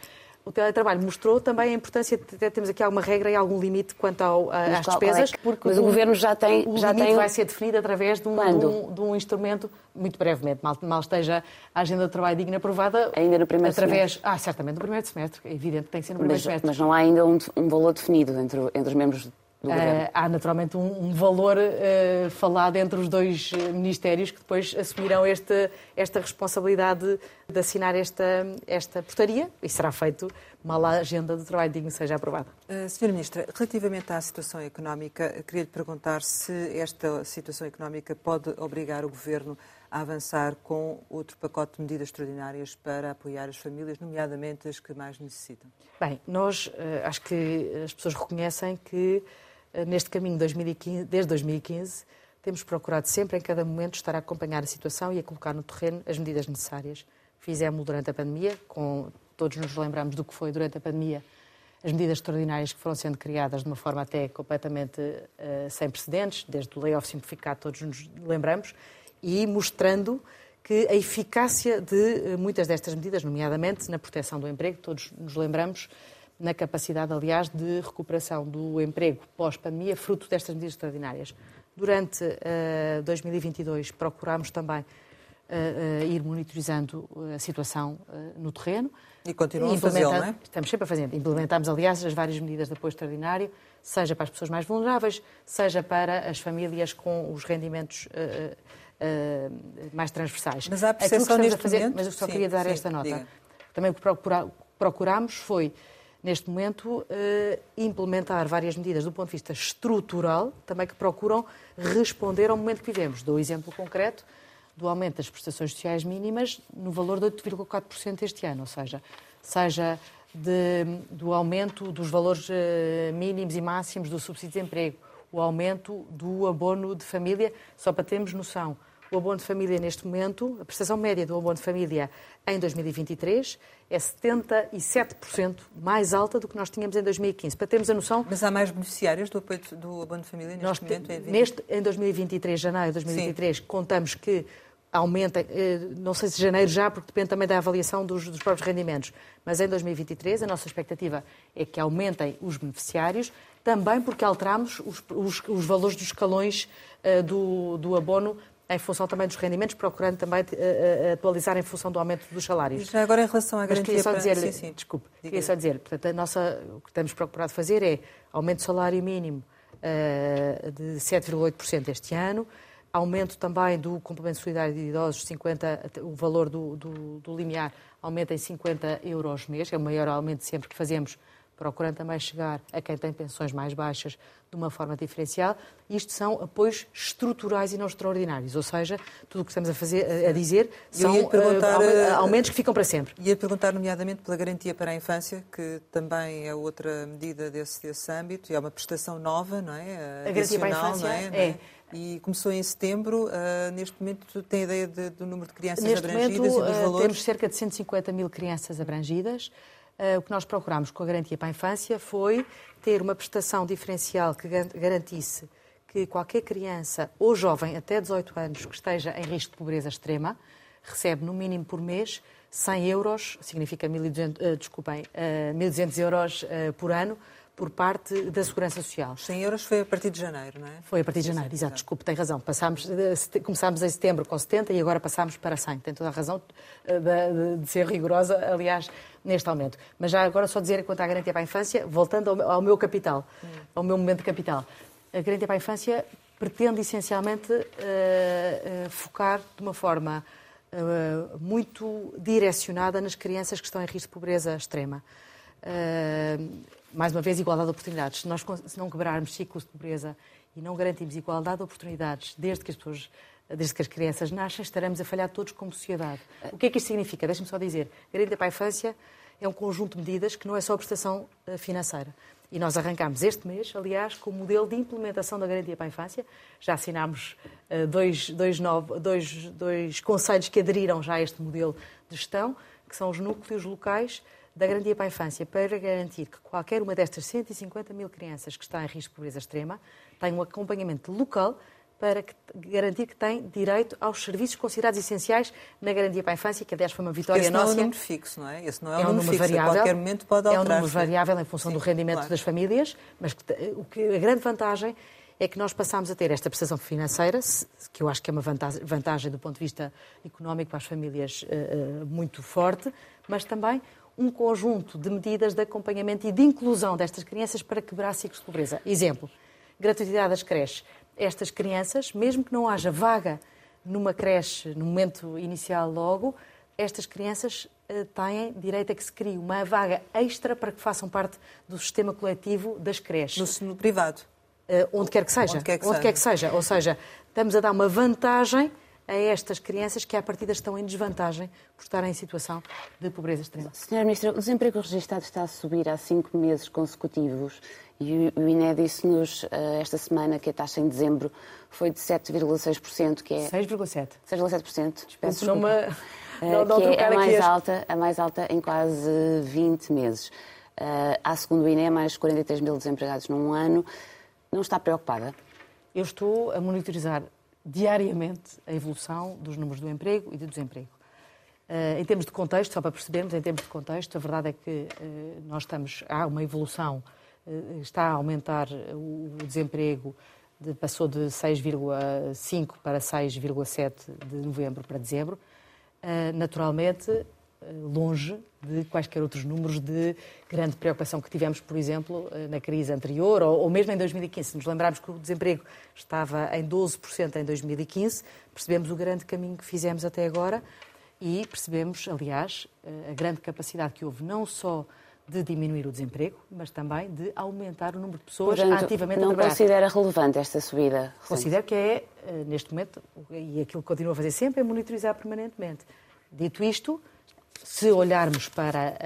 o teletrabalho mostrou também a importância de temos aqui alguma regra e algum limite quanto ao, às despesas. É que, porque mas o, o governo já tem. O já limite tem... vai ser definido através de um, de um, de um, instrumento, muito brevemente, mal, mal, esteja a agenda de trabalho digna aprovada. Ainda no primeiro através, semestre. Ah, certamente no primeiro semestre. É evidente que tem que ser no primeiro mas, semestre. Mas não há ainda um, um valor definido entre, entre os membros Uh, há naturalmente um, um valor uh, falado entre os dois eh, ministérios que depois assumirão este, esta responsabilidade de assinar esta, esta portaria e será feito mal a agenda do trabalho digno seja aprovada. Uh, Senhora Ministra, relativamente à situação económica, queria lhe perguntar se esta situação económica pode obrigar o Governo a avançar com outro pacote de medidas extraordinárias para apoiar as famílias, nomeadamente as que mais necessitam. Bem, nós acho que as pessoas reconhecem que neste caminho 2015, desde 2015, temos procurado sempre, em cada momento, estar a acompanhar a situação e a colocar no terreno as medidas necessárias. Fizemos durante a pandemia, com, todos nos lembramos do que foi durante a pandemia, as medidas extraordinárias que foram sendo criadas de uma forma até completamente uh, sem precedentes, desde o layoff simplificado, todos nos lembramos, e mostrando que a eficácia de uh, muitas destas medidas, nomeadamente na proteção do emprego, todos nos lembramos, na capacidade, aliás, de recuperação do emprego pós-pandemia, fruto destas medidas extraordinárias. Durante uh, 2022, procurámos também uh, uh, ir monitorizando a situação no terreno. E continuamos a fazê-lo, não é? Estamos sempre a fazer. Implementámos, aliás, as várias medidas de apoio extraordinário, seja para as pessoas mais vulneráveis, seja para as famílias com os rendimentos mais transversais. Mas há percepção neste fazer, momento... Mas eu só sim, queria dar sim, esta nota. Diga. Também o que procurámos foi neste momento, eh, implementar várias medidas do ponto de vista estrutural, também que procuram responder ao momento que vivemos. Dou exemplo concreto do aumento das prestações sociais mínimas no valor de 8,4% este ano, ou seja, seja de, do aumento dos valores eh, mínimos e máximos do subsídio de desemprego, o aumento do abono de família, só para termos noção. O abono de família, neste momento, a prestação média do abono de família em 2023 é 77% mais alta do que nós tínhamos em 2015. Para termos a noção. Mas há mais beneficiários do, apoio, do abono de família neste nós, momento? Em, neste, em 2023, janeiro de 2023, Sim. contamos que aumenta, eh, não sei se janeiro já, porque depende também da avaliação dos, dos, próprios rendimentos, mas em 2023 a nossa expectativa é que aumentem os beneficiários, também porque alteramos os, os, os valores dos escalões uh, do, do abono em função também dos rendimentos, procurando também uh, atualizar em função do aumento dos salários. Já agora em relação à garantia... Mas queria só dizer, para... sim, sim. desculpe, Diga. queria só dizer, portanto, a nossa, o que temos procurado fazer é aumento do salário mínimo uh, de 7,8% este ano, aumento também do complemento solidário de idosos, 50, o valor do, do, do limiar aumenta em 50 euros mês, é o maior aumento sempre que fazemos procurando também chegar a quem tem pensões mais baixas de uma forma diferencial. Isto são apoios estruturais e não extraordinários, ou seja, tudo o que estamos a, fazer, a dizer são uh, aumentos que ficam para sempre. Ia perguntar, nomeadamente, pela garantia para a infância, que também é outra medida desse, desse âmbito, e é uma prestação nova, não é? A garantia para a infância é? é? é e começou em setembro. Uh, neste momento, tem ideia de, do número de crianças neste abrangidas momento, e dos valores? Temos cerca de 150 mil crianças abrangidas. Uh, o que nós procuramos com a garantia para a infância foi ter uma prestação diferencial que garantisse que qualquer criança ou jovem até 18 anos que esteja em risco de pobreza extrema recebe no mínimo por mês 100 euros, significa 1.200, uh, desculpem, uh, 1.200 euros uh, por ano, por parte da Segurança Social. 100 euros foi a partir de janeiro, não é? Foi a partir de janeiro, exato, desculpe, tem razão. Passámos, começámos em setembro com 70 e agora passámos para 100. Tem toda a razão eh, de, de ser rigorosa, aliás, neste aumento. Mas já agora só dizer quanto à garantia para a infância, voltando ao, ao meu capital, hum. ao meu momento de capital. A garantia para a infância pretende essencialmente uh, uh, focar de uma forma uh, muito direcionada nas crianças que estão em risco de pobreza extrema. Mais uma vez, igualdade de oportunidades. Se nós se não quebrarmos ciclos de pobreza e não garantirmos igualdade de oportunidades desde que as pessoas desde que as crianças nascem, estaremos a falhar todos como sociedade. O que é que isto significa? Deixe-me só dizer. Garantia para a infância é um conjunto de medidas que não é só a prestação eh, financeira. E nós arrancámos este mês, aliás, com o modelo de implementação da garantia para a infância. Já assinámos uh, dois, dois, dois, dois conselhos que aderiram já a este modelo de gestão que são os núcleos locais da Garantia para a Infância, para garantir que qualquer uma destas 150 mil crianças que está em risco de pobreza extrema tem um acompanhamento local para que, garantir que tem direito aos serviços considerados essenciais na Garantia para a Infância, que aliás foi uma vitória Esse nossa. não é um número fixo, não é? Esse não é, é um, número, variável. A qualquer momento pode alterar. É um número variável em função Sim, do rendimento claro. das famílias, mas o que, a grande vantagem é que nós passamos a ter esta prestação financeira, que eu acho que é uma vantagem, vantagem do ponto de vista económico para as famílias uh, muito forte, mas também um conjunto de medidas de acompanhamento e de inclusão destas crianças para quebrar ciclos de pobreza. Exemplo, gratuidade das creches estas crianças, mesmo que não haja vaga numa creche no momento inicial logo, estas crianças uh, têm direito a que se crie uma vaga extra para que façam parte do sistema coletivo das creches. No, no privado? Uh, onde quer que seja. Onde, quer que, onde seja. quer que seja. Ou seja, estamos a dar uma vantagem a estas crianças que, à partida, estão em desvantagem por estarem em situação de pobreza extrema. Senhora Ministra, o desemprego registrado está a subir há cinco meses consecutivos e o INE disse-nos uh, esta semana que a taxa em dezembro foi de 7,6%, que é... 6,7%. 6,7%, peço não desculpa. Me... Não, não que é a mais, alta, a mais alta em quase 20 meses. Uh, há, segundo o INE, mais 43 mil desempregados num ano. Não está preocupada? Eu estou a monitorizar diariamente a evolução dos números do emprego e do desemprego. Uh, em termos de contexto, só para percebermos, em termos de contexto, a verdade é que uh, nós estamos, há uma evolução, uh, está a aumentar o desemprego, de, passou de 6,5 para 6,7 de novembro para dezembro. naturalmente, longe de quaisquer outros números de grande preocupação que tivemos, por exemplo, na crise anterior ou, ou mesmo em 2015. Se nos lembrarmos que o desemprego estava em 12% em 2015, percebemos o grande caminho que fizemos até agora e percebemos, aliás, a grande capacidade que houve não só de diminuir o desemprego, mas também de aumentar o número de pessoas Portanto, ativamente não a trabalhar. considera relevante esta subida? Considero que é, neste momento, e aquilo que continuo a fazer sempre, é monitorizar permanentemente. Dito isto, se olharmos para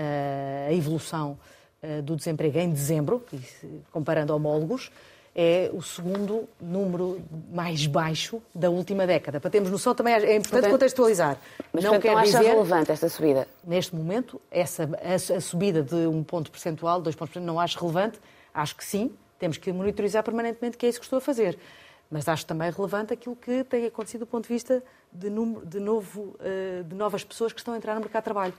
a evolução eh, do desemprego em dezembro, comparando homólogos, é o segundo número mais baixo da última década. Para termos noção, também é importante portanto, contextualizar. Mas não quer acha dizer, relevante esta subida? Neste momento, essa, a, a subida de um ponto percentual, dois pontos percentuais, não acho relevante. Acho que sim, temos que monitorizar permanentemente, que é isso que estou a fazer. Mas acho também relevante aquilo que tem acontecido do ponto de vista de, número, de, novo, eh, de novas pessoas que estão a entrar no mercado de trabalho.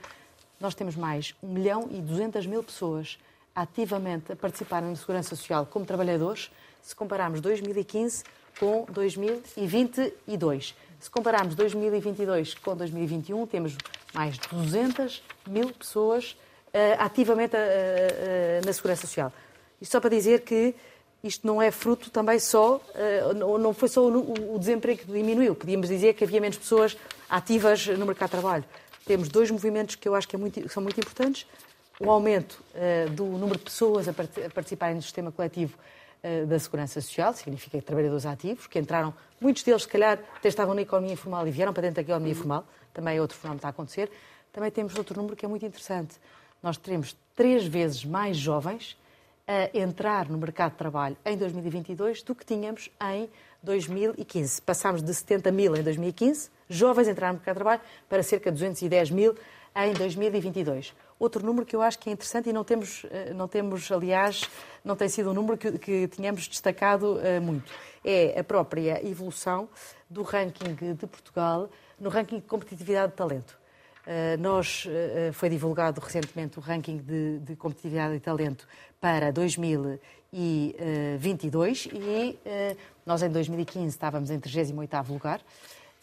Nós temos mais 1 milhão e 200 mil pessoas ativamente a participarem na Segurança Social como trabalhadores, se compararmos 2015 com 2022. Se compararmos 2022 com 2021, temos mais de 200 mil pessoas uh, ativamente uh, uh, na Segurança Social. Isto só para dizer que isto não é fruto também só, eh, não foi só o desemprego que diminuiu, podíamos dizer que havia menos pessoas ativas no mercado de trabalho. Temos dois movimentos que eu acho que, é muito, são muito importantes. O aumento uh, do número de pessoas a, participarem no sistema coletivo uh, da Segurança Social, significa trabalhadores ativos, que entraram, muitos deles, se calhar, até estavam na economia informal e vieram para dentro da economia informal, também é outro fenómeno que está a acontecer. Também temos outro número que é muito interessante. Nós teremos três vezes mais jovens a entrar no mercado de trabalho em 2022 do que tínhamos em 2015. Passámos de 70 mil em 2015, jovens entraram no mercado de trabalho, para cerca de 210 mil em 2022. Outro número que eu acho que é interessante e não temos, eh, não temos aliás, não tem sido um número que, que tínhamos destacado uh, muito, é a própria evolução do ranking de Portugal no ranking de competitividade de talento. Uh, nós, uh, foi divulgado recentemente o ranking de, de competitividade e talento para 2022 e nós em 2015 estávamos em 38º lugar.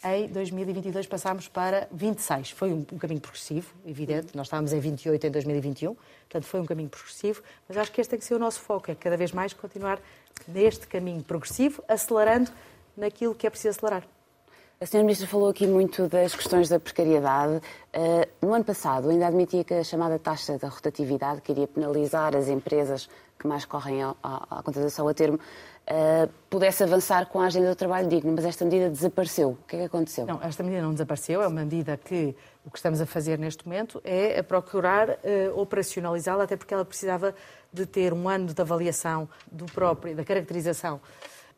Em 2022 passámos para 26. Foi um, um, caminho progressivo, evidente. Nós estávamos em 28 em 2021, portanto foi um caminho progressivo, mas acho que este tem que ser o nosso foco, é cada vez mais continuar neste caminho progressivo, acelerando naquilo que é preciso acelerar. A senhora Ministra falou aqui muito das questões da precariedade. Uh, no ano passado, ainda admitia que a chamada taxa da rotatividade, que iria penalizar as empresas que mais correm à, contratação a termo, uh, pudesse avançar com a agenda do trabalho digno, mas esta medida desapareceu. O que é que aconteceu? Não, esta medida não desapareceu, é uma medida que o que estamos a fazer neste momento é procurar uh, operacionalizá-la, até porque ela precisava de ter um ano de avaliação do próprio, da caracterização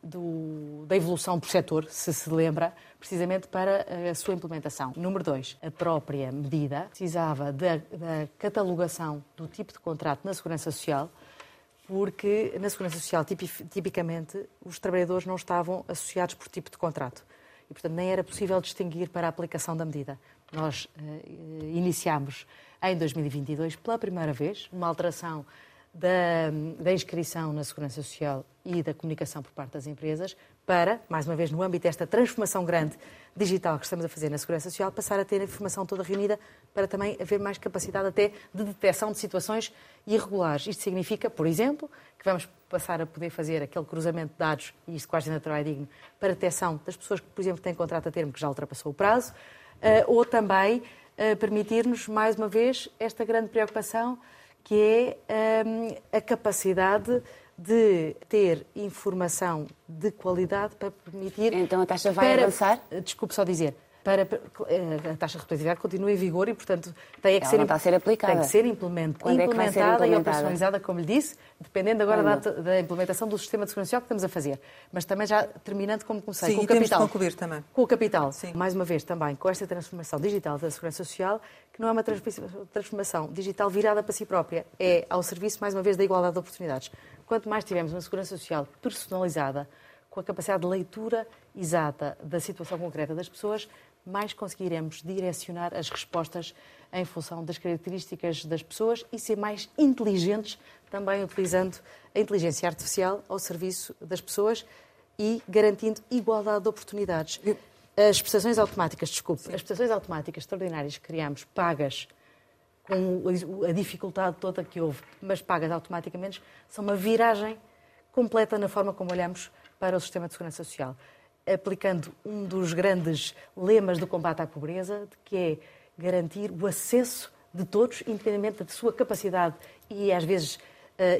do, da evolução por setor, se se lembra, precisamente para a sua implementação. Número dois, a própria medida precisava da, da catalogação do tipo de contrato na Segurança Social, porque na Segurança Social, tipicamente, os trabalhadores não estavam associados por tipo de contrato. E, portanto, nem era possível distinguir para a aplicação da medida. Nós uh, iniciámos em 2022, pela primeira vez, uma alteração da, da, inscrição na Segurança Social e da comunicação por parte das empresas para, mais uma vez, no âmbito desta transformação grande digital que estamos a fazer na Segurança Social, passar a ter a informação toda reunida para também haver mais capacidade até de detecção de situações irregulares. Isto significa, por exemplo, que vamos passar a poder fazer aquele cruzamento de dados, e isto com a agenda de trabalho digno, para detecção das pessoas que, por exemplo, têm contrato a termo que já ultrapassou o prazo, eh, ou também eh, permitir-nos, mais uma vez, esta grande preocupação que é ehm, a capacidade de ter informação de qualidade para permitir. Então a taxa vai para, avançar? Desculpe só dizer para eh, a taxa de repetitividade continua em vigor e, portanto, tem que, ser, está a ser aplicada. Tem que ser implementada, implementada, é e operacionalizada, como lhe disse, dependendo agora da, da, implementação do sistema de segurança social que estamos a fazer. Mas também já terminando como comecei, Sim, com o capital. Temos concluir também. Com o capital. Sim. Mais uma vez, também, com esta transformação digital da segurança social, que não é uma transformação digital virada para si própria, é ao serviço, mais uma vez, da igualdade de oportunidades. Quanto mais tivermos uma segurança social personalizada, com a capacidade de leitura exata da situação concreta das pessoas, mais conseguiremos direcionar as respostas em função das características das pessoas e ser mais inteligentes, também utilizando a inteligência artificial ao serviço das pessoas e garantindo igualdade de oportunidades. As prestações automáticas, desculpe, Sim. as prestações automáticas extraordinárias que criamos, pagas com a dificuldade toda que houve, mas pagas automaticamente, são uma viragem completa na forma como olhamos para o sistema de segurança social aplicando um dos grandes lemas do combate à pobreza, que é garantir o acesso de todos, independentemente da sua capacidade e, às vezes,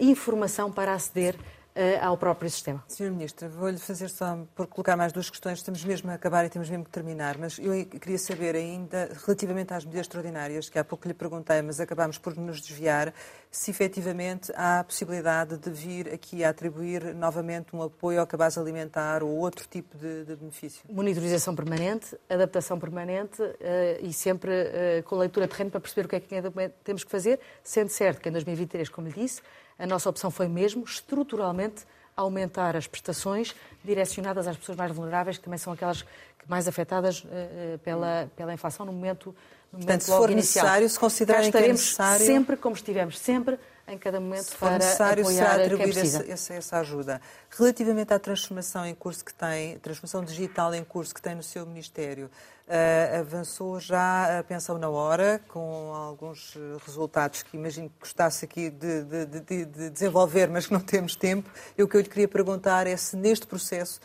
informação para aceder eh, ao próprio sistema. Sr. Ministro, vou-lhe fazer só, por colocar mais duas questões, estamos mesmo a acabar e temos mesmo que terminar, mas eu queria saber ainda, relativamente às medidas extraordinárias, que há pouco lhe perguntei, mas acabámos por nos desviar, se efetivamente há a possibilidade de vir aqui a atribuir novamente um apoio ao cabaz alimentar ou outro tipo de, de benefício. Monitorização permanente, adaptação permanente uh, e sempre uh, com leitura de terreno para perceber o que é que temos que fazer, sendo certo que em 2023, como lhe disse, a nossa opção foi mesmo, estruturalmente, aumentar as prestações direcionadas às pessoas mais vulneráveis, que também são aquelas mais afetadas uh, pela, pela inflação no momento, Portanto, se for inicial. necessário, se considerarem que é necessário... sempre como estivemos, sempre em cada momento se for necessário, será atribuir essa, essa, ajuda. Relativamente à transformação em curso que tem, transformação digital em curso que tem no seu Ministério, uh, avançou já a pensão na hora, com alguns resultados que imagino que gostasse aqui de, de, de, de desenvolver, mas que não temos tempo. E o que eu lhe queria perguntar é se neste processo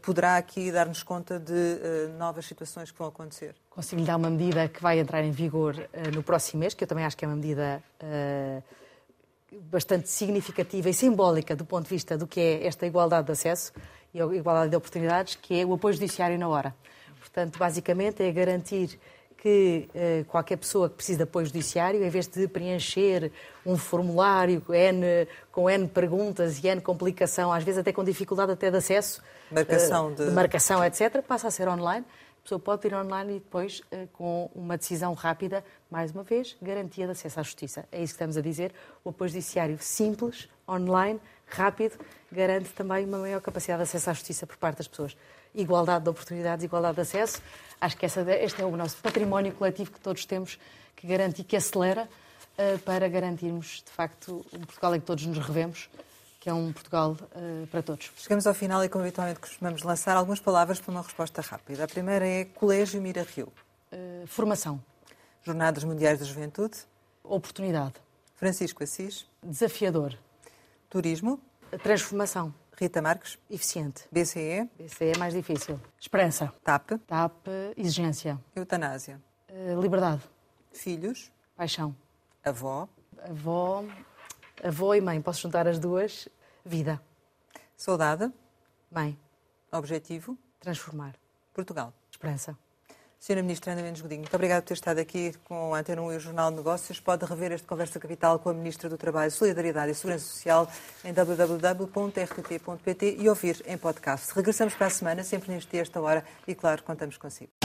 poderá aqui dar-nos conta de uh, novas situações que vão acontecer. Consigo lhe dar uma medida que vai entrar em vigor no próximo mês, que eu também acho que é uma medida bastante significativa e simbólica do ponto de vista do que é esta igualdade de acesso e a igualdade de oportunidades, que é o apoio judiciário na hora. Portanto, basicamente é garantir que eh, qualquer pessoa que precise de apoio judiciário, em vez de preencher um formulário N, com N perguntas e N complicação, às vezes até com dificuldade até de acesso, marcação eh, de... de marcação, etc., passa a ser online. A pessoa pode ir online e depois, eh, com uma decisão rápida, mais uma vez, garantia de acesso à justiça. É isso que estamos a dizer. O apoio judiciário simples, online, rápido, garante também uma maior capacidade de acesso à justiça por parte das pessoas. Igualdade de oportunidades, igualdade de acesso. Acho que essa, este é o nosso património coletivo que todos temos, que garante e que acelera uh, para garantirmos, de facto, um Portugal em que todos nos revemos que é um Portugal uh, para todos. Chegamos ao final e, como habitualmente costumamos lançar algumas palavras para uma resposta rápida. A primeira é Colégio Mira Rio. Uh, formação. Jornadas Mundiais da Juventude. Oportunidade. Francisco Assis. Desafiador. Turismo. Transformação. Rita Marques. Eficiente. BCE. BCE é mais difícil. Esperança. TAP. TAP, exigência. Eutanásia. Uh, liberdade. Filhos. Paixão. Avó. Avó avó e mãe, posso juntar as duas, vida. Saudade. Mãe. Objetivo. Transformar. Portugal. Esperança. Sra. Ministra Ana Mendes Godinho, muito obrigada por ter estado aqui com a Antena 1 e o Jornal de Negócios. Pode rever este Conversa Capital com a Ministra do Trabalho, Solidariedade e Segurança Social em www.rtp.pt e ouvir em podcast. Regressamos para a semana, sempre neste dia, esta hora, e claro, contamos consigo.